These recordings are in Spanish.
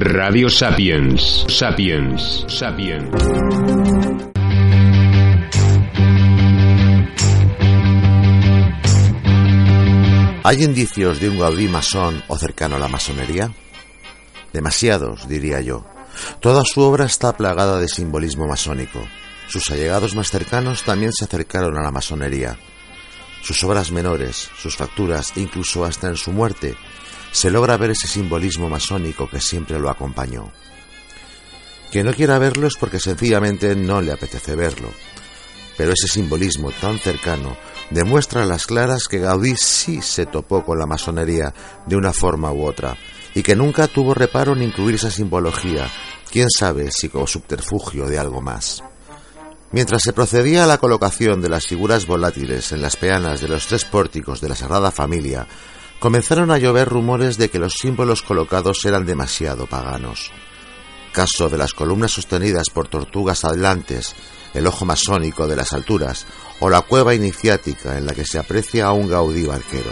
Radio Sapiens. Sapiens. Sapiens. ¿Hay indicios de un Gaudí masón o cercano a la masonería? Demasiados, diría yo. Toda su obra está plagada de simbolismo masónico. Sus allegados más cercanos también se acercaron a la masonería. Sus obras menores, sus facturas, incluso hasta en su muerte, se logra ver ese simbolismo masónico que siempre lo acompañó. Quien no quiera verlo es porque sencillamente no le apetece verlo. Pero ese simbolismo tan cercano demuestra a las claras que Gaudí sí se topó con la masonería de una forma u otra y que nunca tuvo reparo en incluir esa simbología, quién sabe si como subterfugio de algo más. Mientras se procedía a la colocación de las figuras volátiles en las peanas de los tres pórticos de la Sagrada Familia, comenzaron a llover rumores de que los símbolos colocados eran demasiado paganos. Caso de las columnas sostenidas por tortugas atlantes, el ojo masónico de las alturas o la cueva iniciática en la que se aprecia a un Gaudí barquero.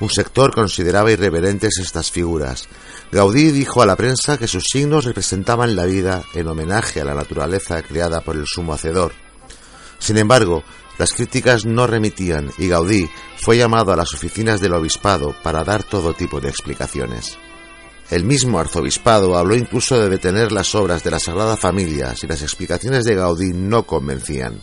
Un sector consideraba irreverentes estas figuras. Gaudí dijo a la prensa que sus signos representaban la vida en homenaje a la naturaleza creada por el sumo hacedor. Sin embargo, las críticas no remitían y Gaudí fue llamado a las oficinas del obispado para dar todo tipo de explicaciones. El mismo arzobispado habló incluso de detener las obras de la Sagrada Familia si las explicaciones de Gaudí no convencían.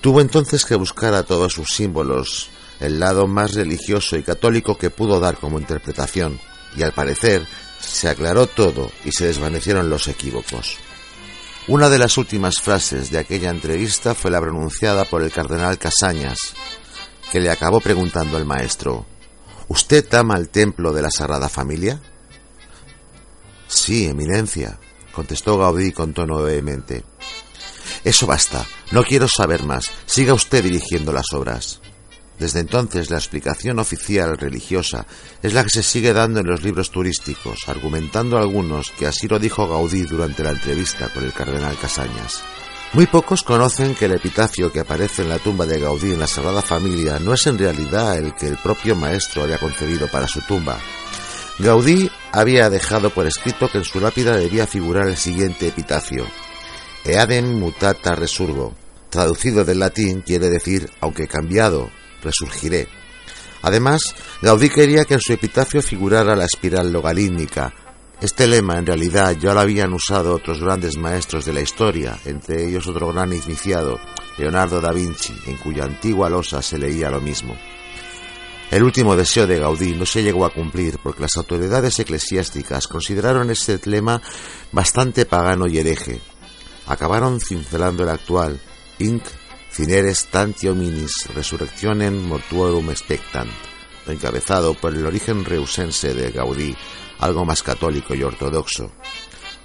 Tuvo entonces que buscar a todos sus símbolos el lado más religioso y católico que pudo dar como interpretación, y al parecer se aclaró todo y se desvanecieron los equívocos. Una de las últimas frases de aquella entrevista fue la pronunciada por el cardenal Casañas, que le acabó preguntando al maestro, ¿Usted ama el templo de la Sagrada Familia? Sí, eminencia, contestó Gaudí con tono vehemente. Eso basta, no quiero saber más, siga usted dirigiendo las obras. Desde entonces la explicación oficial religiosa es la que se sigue dando en los libros turísticos, argumentando algunos que así lo dijo Gaudí durante la entrevista con el cardenal Casañas. Muy pocos conocen que el epitafio que aparece en la tumba de Gaudí en la Sagrada Familia no es en realidad el que el propio maestro había concebido para su tumba. Gaudí había dejado por escrito que en su lápida debía figurar el siguiente epitafio: Eadem mutata resurgo. Traducido del latín quiere decir, aunque cambiado resurgiré. Además, Gaudí quería que en su epitafio figurara la espiral logarítmica. Este lema en realidad ya lo habían usado otros grandes maestros de la historia, entre ellos otro gran iniciado, Leonardo da Vinci, en cuya antigua losa se leía lo mismo. El último deseo de Gaudí no se llegó a cumplir porque las autoridades eclesiásticas consideraron este lema bastante pagano y hereje. Acabaron cincelando el actual, Inc Cineres tantio minis resurrectionem mortuorum spectant, encabezado por el origen reusense de Gaudí, algo más católico y ortodoxo.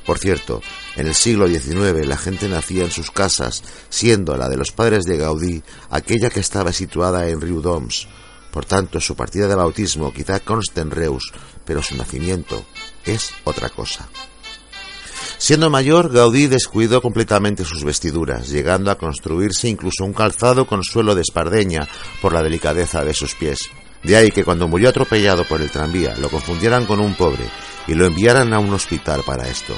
Por cierto, en el siglo XIX la gente nacía en sus casas, siendo la de los padres de Gaudí aquella que estaba situada en Riudoms. Por tanto, su partida de bautismo quizá conste en Reus, pero su nacimiento es otra cosa. Siendo mayor, Gaudí descuidó completamente sus vestiduras, llegando a construirse incluso un calzado con suelo de espardeña por la delicadeza de sus pies. De ahí que cuando murió atropellado por el tranvía lo confundieran con un pobre y lo enviaran a un hospital para estos.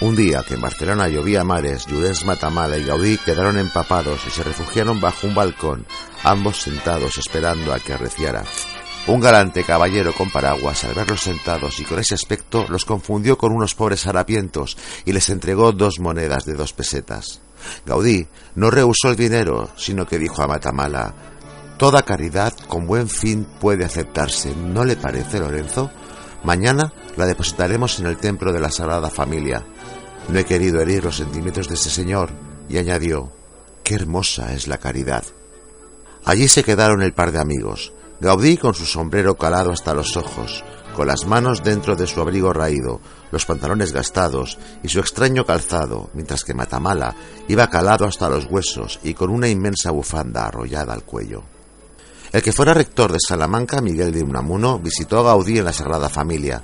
Un día que en Barcelona llovía mares, Llorens Matamala y Gaudí quedaron empapados y se refugiaron bajo un balcón, ambos sentados esperando a que arreciara. Un galante caballero con paraguas, al verlos sentados y con ese aspecto, los confundió con unos pobres harapientos y les entregó dos monedas de dos pesetas. Gaudí no rehusó el dinero, sino que dijo a Matamala Toda caridad con buen fin puede aceptarse, ¿no le parece, Lorenzo? Mañana la depositaremos en el templo de la Sagrada Familia. No he querido herir los sentimientos de ese señor, y añadió Qué hermosa es la caridad. Allí se quedaron el par de amigos. Gaudí con su sombrero calado hasta los ojos, con las manos dentro de su abrigo raído, los pantalones gastados y su extraño calzado, mientras que Matamala iba calado hasta los huesos y con una inmensa bufanda arrollada al cuello. El que fuera rector de Salamanca, Miguel de Unamuno, visitó a Gaudí en la Sagrada Familia.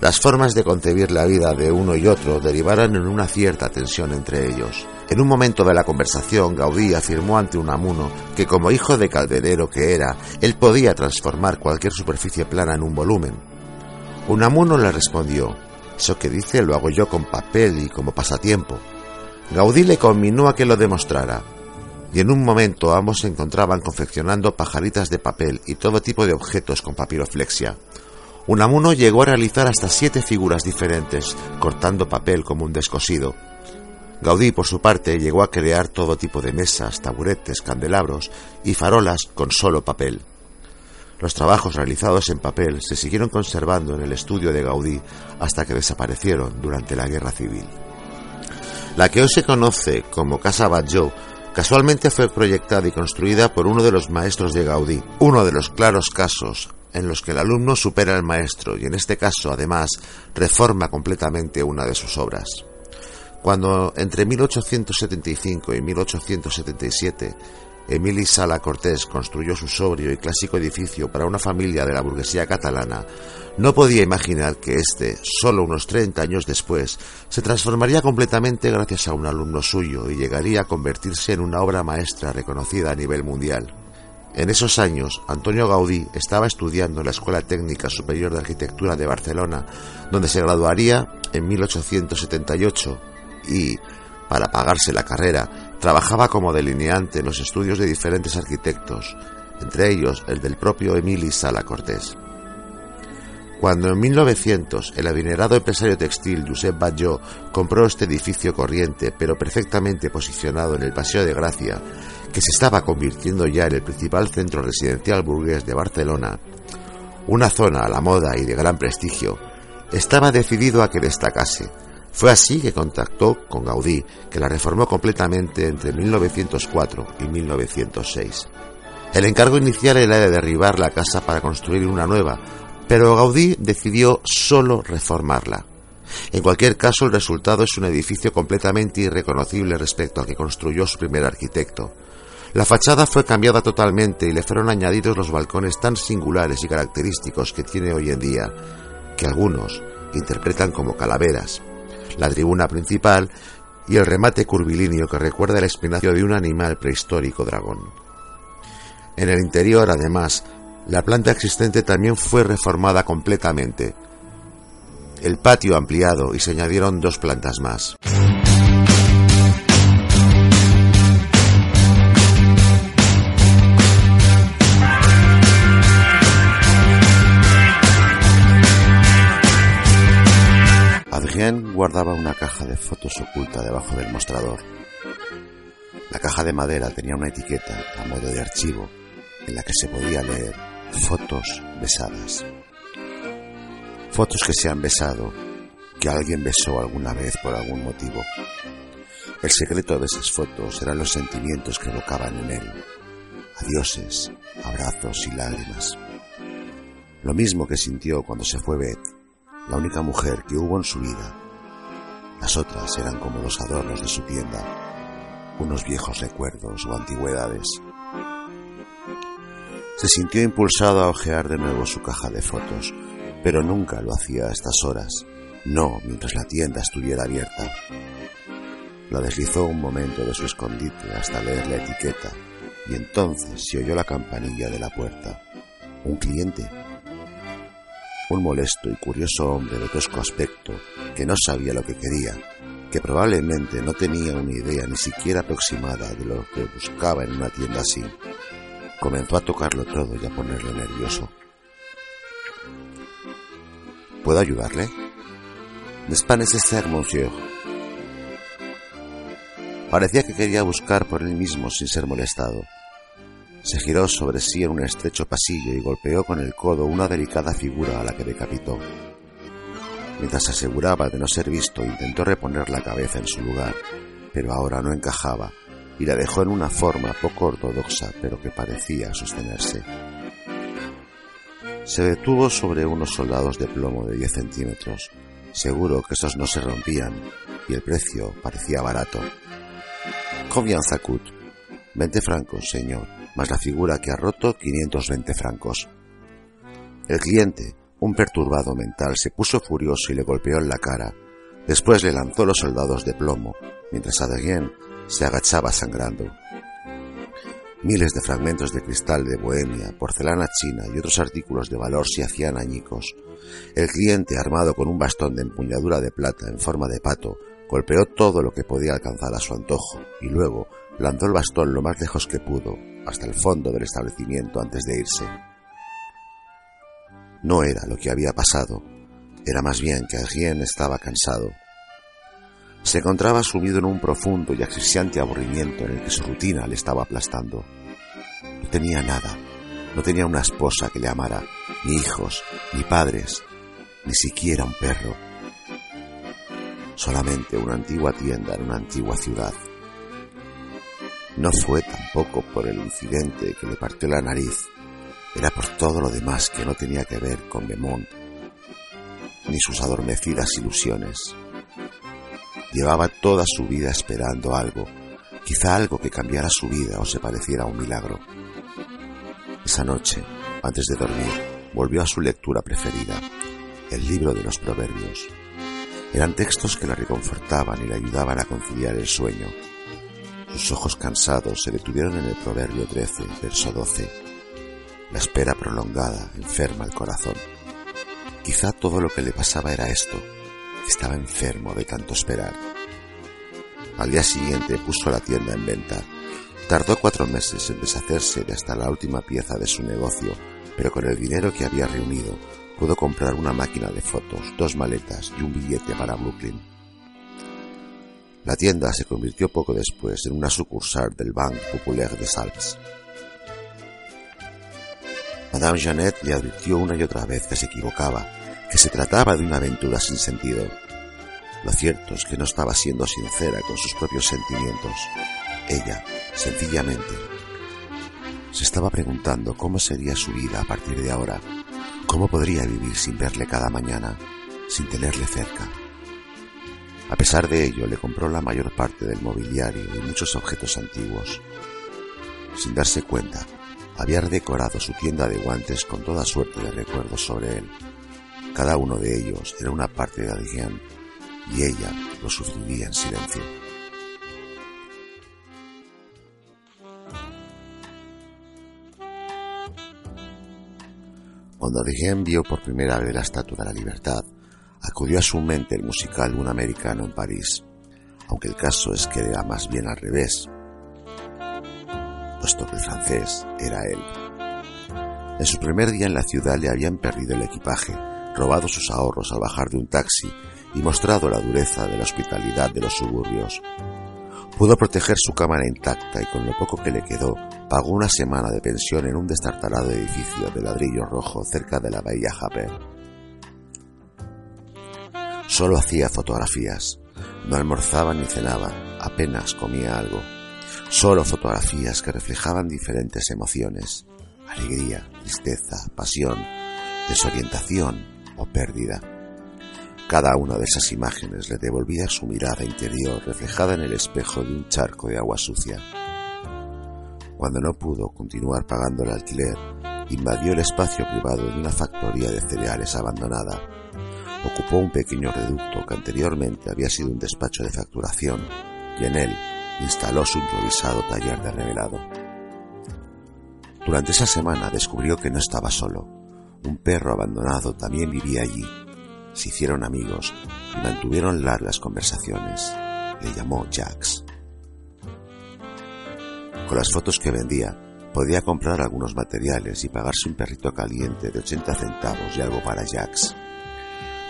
Las formas de concebir la vida de uno y otro derivaron en una cierta tensión entre ellos. En un momento de la conversación, Gaudí afirmó ante Unamuno que como hijo de calderero que era, él podía transformar cualquier superficie plana en un volumen. Unamuno le respondió, eso que dice lo hago yo con papel y como pasatiempo. Gaudí le conminó a que lo demostrara, y en un momento ambos se encontraban confeccionando pajaritas de papel y todo tipo de objetos con papiroflexia. Unamuno llegó a realizar hasta siete figuras diferentes, cortando papel como un descosido. Gaudí, por su parte, llegó a crear todo tipo de mesas, taburetes, candelabros y farolas con solo papel. Los trabajos realizados en papel se siguieron conservando en el estudio de Gaudí hasta que desaparecieron durante la Guerra Civil. La que hoy se conoce como Casa Batlló casualmente fue proyectada y construida por uno de los maestros de Gaudí, uno de los claros casos en los que el alumno supera al maestro y en este caso además reforma completamente una de sus obras. Cuando entre 1875 y 1877 Emili Sala Cortés construyó su sobrio y clásico edificio para una familia de la burguesía catalana, no podía imaginar que éste, solo unos 30 años después, se transformaría completamente gracias a un alumno suyo y llegaría a convertirse en una obra maestra reconocida a nivel mundial. En esos años, Antonio Gaudí estaba estudiando en la Escuela Técnica Superior de Arquitectura de Barcelona, donde se graduaría en 1878 y, para pagarse la carrera, trabajaba como delineante en los estudios de diferentes arquitectos, entre ellos el del propio Emili Sala Cortés. Cuando en 1900 el adinerado empresario textil Josep Batlló compró este edificio corriente pero perfectamente posicionado en el Paseo de Gracia, que se estaba convirtiendo ya en el principal centro residencial burgués de Barcelona, una zona a la moda y de gran prestigio, estaba decidido a que destacase, fue así que contactó con Gaudí, que la reformó completamente entre 1904 y 1906. El encargo inicial era de derribar la casa para construir una nueva, pero Gaudí decidió solo reformarla. En cualquier caso, el resultado es un edificio completamente irreconocible respecto al que construyó su primer arquitecto. La fachada fue cambiada totalmente y le fueron añadidos los balcones tan singulares y característicos que tiene hoy en día, que algunos interpretan como calaveras la tribuna principal y el remate curvilíneo que recuerda el espinacio de un animal prehistórico dragón. En el interior, además, la planta existente también fue reformada completamente. El patio ampliado y se añadieron dos plantas más. Guardaba una caja de fotos oculta debajo del mostrador. La caja de madera tenía una etiqueta a modo de archivo en la que se podía leer fotos besadas. Fotos que se han besado, que alguien besó alguna vez por algún motivo. El secreto de esas fotos eran los sentimientos que evocaban en él. Adioses, abrazos y lágrimas. Lo mismo que sintió cuando se fue Beth la única mujer que hubo en su vida. Las otras eran como los adornos de su tienda, unos viejos recuerdos o antigüedades. Se sintió impulsado a ojear de nuevo su caja de fotos, pero nunca lo hacía a estas horas, no mientras la tienda estuviera abierta. La deslizó un momento de su escondite hasta leer la etiqueta, y entonces se oyó la campanilla de la puerta. Un cliente un molesto y curioso hombre de tosco aspecto que no sabía lo que quería, que probablemente no tenía una idea ni siquiera aproximada de lo que buscaba en una tienda así. Comenzó a tocarlo todo y a ponerlo nervioso. ¿Puedo ayudarle? N'est pas nécessaire, monsieur. Parecía que quería buscar por él mismo sin ser molestado. Se giró sobre sí en un estrecho pasillo y golpeó con el codo una delicada figura a la que decapitó. Mientras se aseguraba de no ser visto, intentó reponer la cabeza en su lugar, pero ahora no encajaba y la dejó en una forma poco ortodoxa, pero que parecía sostenerse. Se detuvo sobre unos soldados de plomo de 10 centímetros. Seguro que esos no se rompían y el precio parecía barato. Combien Zacut. Veinte francos, señor más la figura que ha roto 520 francos. El cliente, un perturbado mental, se puso furioso y le golpeó en la cara. Después le lanzó los soldados de plomo, mientras Adrien se agachaba sangrando. Miles de fragmentos de cristal de Bohemia, porcelana china y otros artículos de valor se hacían añicos. El cliente, armado con un bastón de empuñadura de plata en forma de pato, golpeó todo lo que podía alcanzar a su antojo y luego lanzó el bastón lo más lejos que pudo, hasta el fondo del establecimiento antes de irse. No era lo que había pasado, era más bien que alguien estaba cansado. Se encontraba sumido en un profundo y asfixiante aburrimiento en el que su rutina le estaba aplastando. No tenía nada, no tenía una esposa que le amara, ni hijos, ni padres, ni siquiera un perro. Solamente una antigua tienda en una antigua ciudad. No fue tampoco por el incidente que le partió la nariz, era por todo lo demás que no tenía que ver con Bemont ni sus adormecidas ilusiones. Llevaba toda su vida esperando algo, quizá algo que cambiara su vida o se pareciera a un milagro. Esa noche, antes de dormir, volvió a su lectura preferida, el libro de los proverbios. Eran textos que la reconfortaban y le ayudaban a conciliar el sueño. Sus ojos cansados se detuvieron en el proverbio 13, verso 12. La espera prolongada enferma el corazón. Quizá todo lo que le pasaba era esto, estaba enfermo de tanto esperar. Al día siguiente puso la tienda en venta. Tardó cuatro meses en deshacerse de hasta la última pieza de su negocio, pero con el dinero que había reunido pudo comprar una máquina de fotos, dos maletas y un billete para Brooklyn. La tienda se convirtió poco después en una sucursal del Banque Populaire de Salps. Madame Jeannette le advirtió una y otra vez que se equivocaba, que se trataba de una aventura sin sentido. Lo cierto es que no estaba siendo sincera con sus propios sentimientos. Ella, sencillamente, se estaba preguntando cómo sería su vida a partir de ahora, cómo podría vivir sin verle cada mañana, sin tenerle cerca. A pesar de ello, le compró la mayor parte del mobiliario y muchos objetos antiguos. Sin darse cuenta, había decorado su tienda de guantes con toda suerte de recuerdos sobre él. Cada uno de ellos era una parte de Adrián y ella lo sufriría en silencio. Cuando Adrián vio por primera vez la Estatua de la Libertad, acudió a su mente el musical Un Americano en París, aunque el caso es que era más bien al revés, puesto que el francés era él. En su primer día en la ciudad le habían perdido el equipaje, robado sus ahorros al bajar de un taxi y mostrado la dureza de la hospitalidad de los suburbios. Pudo proteger su cámara intacta y con lo poco que le quedó, pagó una semana de pensión en un destartalado edificio de ladrillo rojo cerca de la bahía Japper. Solo hacía fotografías, no almorzaba ni cenaba, apenas comía algo. Solo fotografías que reflejaban diferentes emociones, alegría, tristeza, pasión, desorientación o pérdida. Cada una de esas imágenes le devolvía su mirada interior reflejada en el espejo de un charco de agua sucia. Cuando no pudo continuar pagando el alquiler, invadió el espacio privado de una factoría de cereales abandonada. Ocupó un pequeño reducto que anteriormente había sido un despacho de facturación y en él instaló su improvisado taller de revelado. Durante esa semana descubrió que no estaba solo. Un perro abandonado también vivía allí. Se hicieron amigos y mantuvieron largas conversaciones. Le llamó Jax. Con las fotos que vendía, podía comprar algunos materiales y pagarse un perrito caliente de 80 centavos y algo para Jax.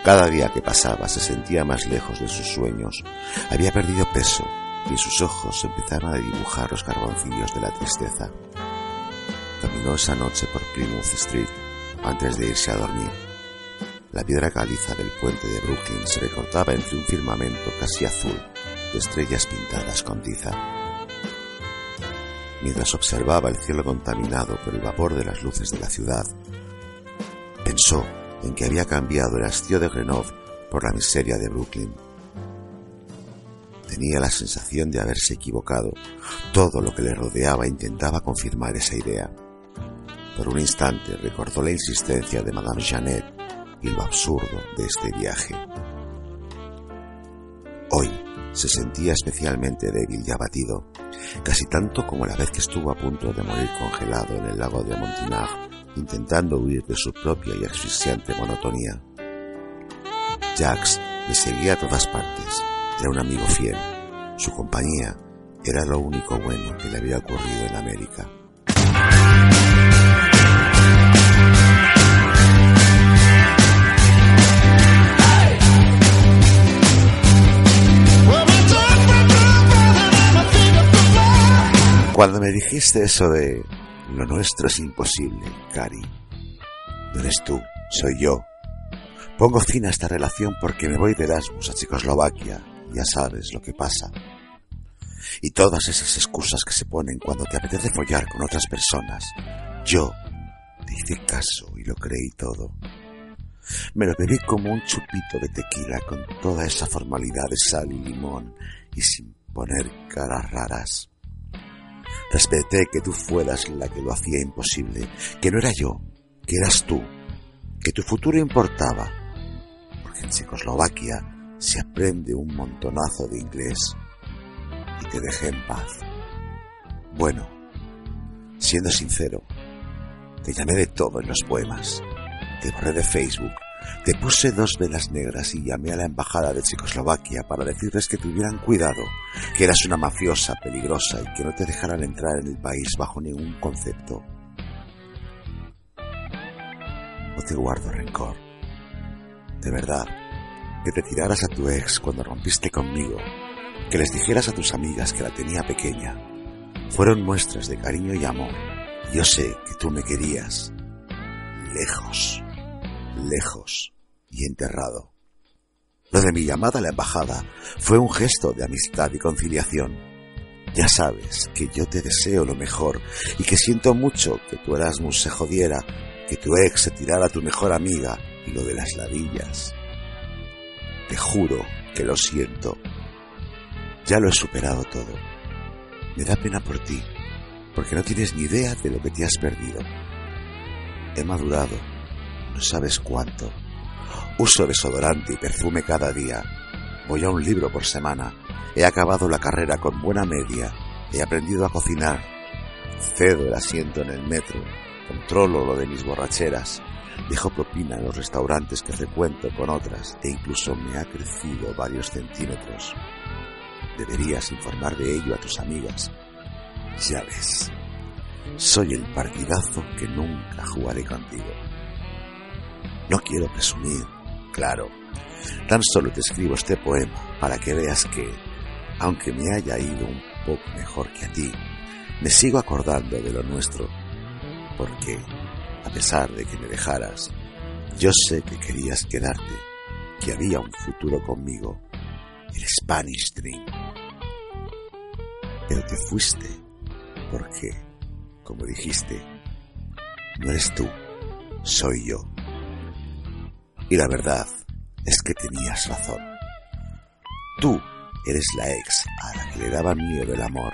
Cada día que pasaba se sentía más lejos de sus sueños. Había perdido peso y sus ojos empezaron a dibujar los carboncillos de la tristeza. Caminó esa noche por Plymouth Street antes de irse a dormir. La piedra caliza del puente de Brooklyn se recortaba entre un firmamento casi azul de estrellas pintadas con tiza. Mientras observaba el cielo contaminado por el vapor de las luces de la ciudad, pensó en que había cambiado el hastío de Grenoble por la miseria de Brooklyn. Tenía la sensación de haberse equivocado. Todo lo que le rodeaba intentaba confirmar esa idea. Por un instante recordó la insistencia de Madame Jeannette y lo absurdo de este viaje. Hoy se sentía especialmente débil y abatido, casi tanto como la vez que estuvo a punto de morir congelado en el lago de Montinag, intentando huir de su propia y asfixiante monotonía. Jax le seguía a todas partes, era un amigo fiel, su compañía era lo único bueno que le había ocurrido en América. Cuando me dijiste eso de lo nuestro es imposible, Cari, no eres tú, soy yo. Pongo fin a esta relación porque me voy de Erasmus a Checoslovaquia, ya sabes lo que pasa. Y todas esas excusas que se ponen cuando te apetece follar con otras personas. Yo te hice caso y lo creí todo. Me lo bebí como un chupito de tequila con toda esa formalidad de sal y limón y sin poner caras raras. Respeté que tú fueras la que lo hacía imposible, que no era yo, que eras tú, que tu futuro importaba, porque en Checoslovaquia se aprende un montonazo de inglés y te dejé en paz. Bueno, siendo sincero, te llamé de todo en los poemas, te borré de Facebook, te puse dos velas negras y llamé a la embajada de Checoslovaquia para decirles que tuvieran cuidado, que eras una mafiosa peligrosa y que no te dejaran entrar en el país bajo ningún concepto. No te guardo rencor. De verdad, que te tiraras a tu ex cuando rompiste conmigo, que les dijeras a tus amigas que la tenía pequeña. Fueron muestras de cariño y amor. Yo sé que tú me querías. Lejos lejos y enterrado. Lo de mi llamada a la embajada fue un gesto de amistad y conciliación. Ya sabes que yo te deseo lo mejor y que siento mucho que tu Erasmus se jodiera, que tu ex se tirara a tu mejor amiga y lo de las ladillas. Te juro que lo siento. Ya lo he superado todo. Me da pena por ti, porque no tienes ni idea de lo que te has perdido. He madurado no sabes cuánto. Uso desodorante y perfume cada día. Voy a un libro por semana. He acabado la carrera con buena media. He aprendido a cocinar. Cedo el asiento en el metro. Controlo lo de mis borracheras. Dejo propina en los restaurantes que frecuento con otras e incluso me ha crecido varios centímetros. Deberías informar de ello a tus amigas. Ya ves, soy el partidazo que nunca jugaré contigo. No quiero presumir, claro. Tan solo te escribo este poema para que veas que, aunque me haya ido un poco mejor que a ti, me sigo acordando de lo nuestro, porque, a pesar de que me dejaras, yo sé que querías quedarte, que había un futuro conmigo, el Spanish Dream. Pero te fuiste, porque, como dijiste, no eres tú, soy yo. Y la verdad es que tenías razón. Tú eres la ex a la que le daba miedo el amor.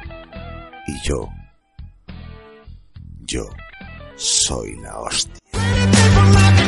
Y yo, yo soy la hostia.